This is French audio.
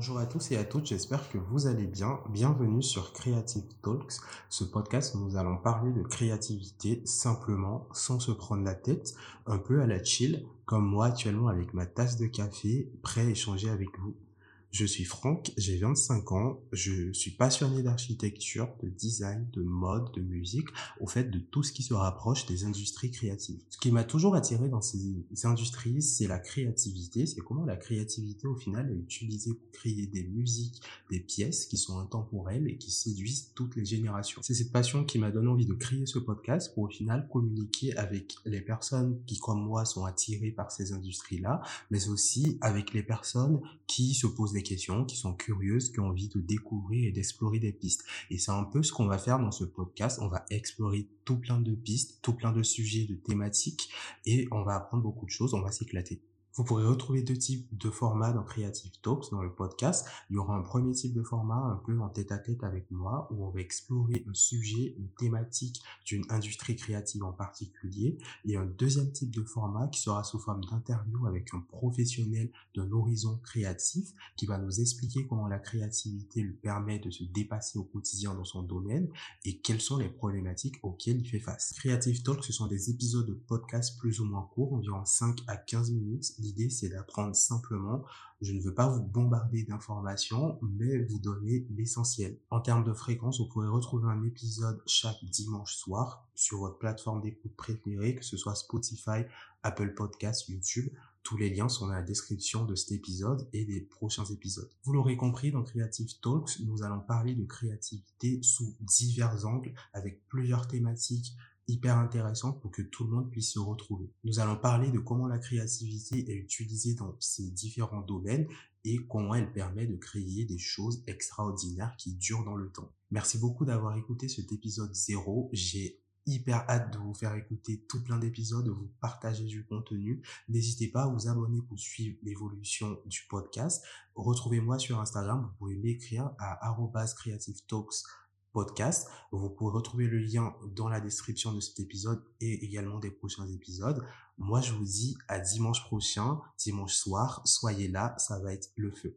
Bonjour à tous et à toutes, j'espère que vous allez bien. Bienvenue sur Creative Talks. Ce podcast, nous allons parler de créativité simplement, sans se prendre la tête, un peu à la chill, comme moi actuellement avec ma tasse de café, prêt à échanger avec vous. Je suis Franck, j'ai 25 ans, je suis passionné d'architecture, de design, de mode, de musique, au fait de tout ce qui se rapproche des industries créatives. Ce qui m'a toujours attiré dans ces industries, c'est la créativité, c'est comment la créativité au final est utilisée pour créer des musiques, des pièces qui sont intemporelles et qui séduisent toutes les générations. C'est cette passion qui m'a donné envie de créer ce podcast pour au final communiquer avec les personnes qui comme moi sont attirées par ces industries-là, mais aussi avec les personnes qui se posent questions, qui sont curieuses, qui ont envie de découvrir et d'explorer des pistes. Et c'est un peu ce qu'on va faire dans ce podcast. On va explorer tout plein de pistes, tout plein de sujets, de thématiques, et on va apprendre beaucoup de choses, on va s'éclater. Vous pourrez retrouver deux types de formats dans Creative Talks, dans le podcast. Il y aura un premier type de format un peu en tête à tête avec moi où on va explorer un sujet, une thématique d'une industrie créative en particulier. Et un deuxième type de format qui sera sous forme d'interview avec un professionnel d'un horizon créatif qui va nous expliquer comment la créativité lui permet de se dépasser au quotidien dans son domaine et quelles sont les problématiques auxquelles il fait face. Creative Talks, ce sont des épisodes de podcast plus ou moins courts, environ 5 à 15 minutes L'idée, c'est d'apprendre simplement. Je ne veux pas vous bombarder d'informations, mais vous donner l'essentiel. En termes de fréquence, vous pourrez retrouver un épisode chaque dimanche soir sur votre plateforme d'écoute préférée, que ce soit Spotify, Apple Podcasts, YouTube. Tous les liens sont dans la description de cet épisode et des prochains épisodes. Vous l'aurez compris, dans Creative Talks, nous allons parler de créativité sous divers angles avec plusieurs thématiques hyper intéressante pour que tout le monde puisse se retrouver. Nous allons parler de comment la créativité est utilisée dans ces différents domaines et comment elle permet de créer des choses extraordinaires qui durent dans le temps. Merci beaucoup d'avoir écouté cet épisode 0. J'ai hyper hâte de vous faire écouter tout plein d'épisodes, de vous partager du contenu. N'hésitez pas à vous abonner pour suivre l'évolution du podcast. Retrouvez-moi sur Instagram, vous pouvez m'écrire à @creativetalks podcast. Vous pouvez retrouver le lien dans la description de cet épisode et également des prochains épisodes. Moi, je vous dis à dimanche prochain, dimanche soir. Soyez là, ça va être le feu.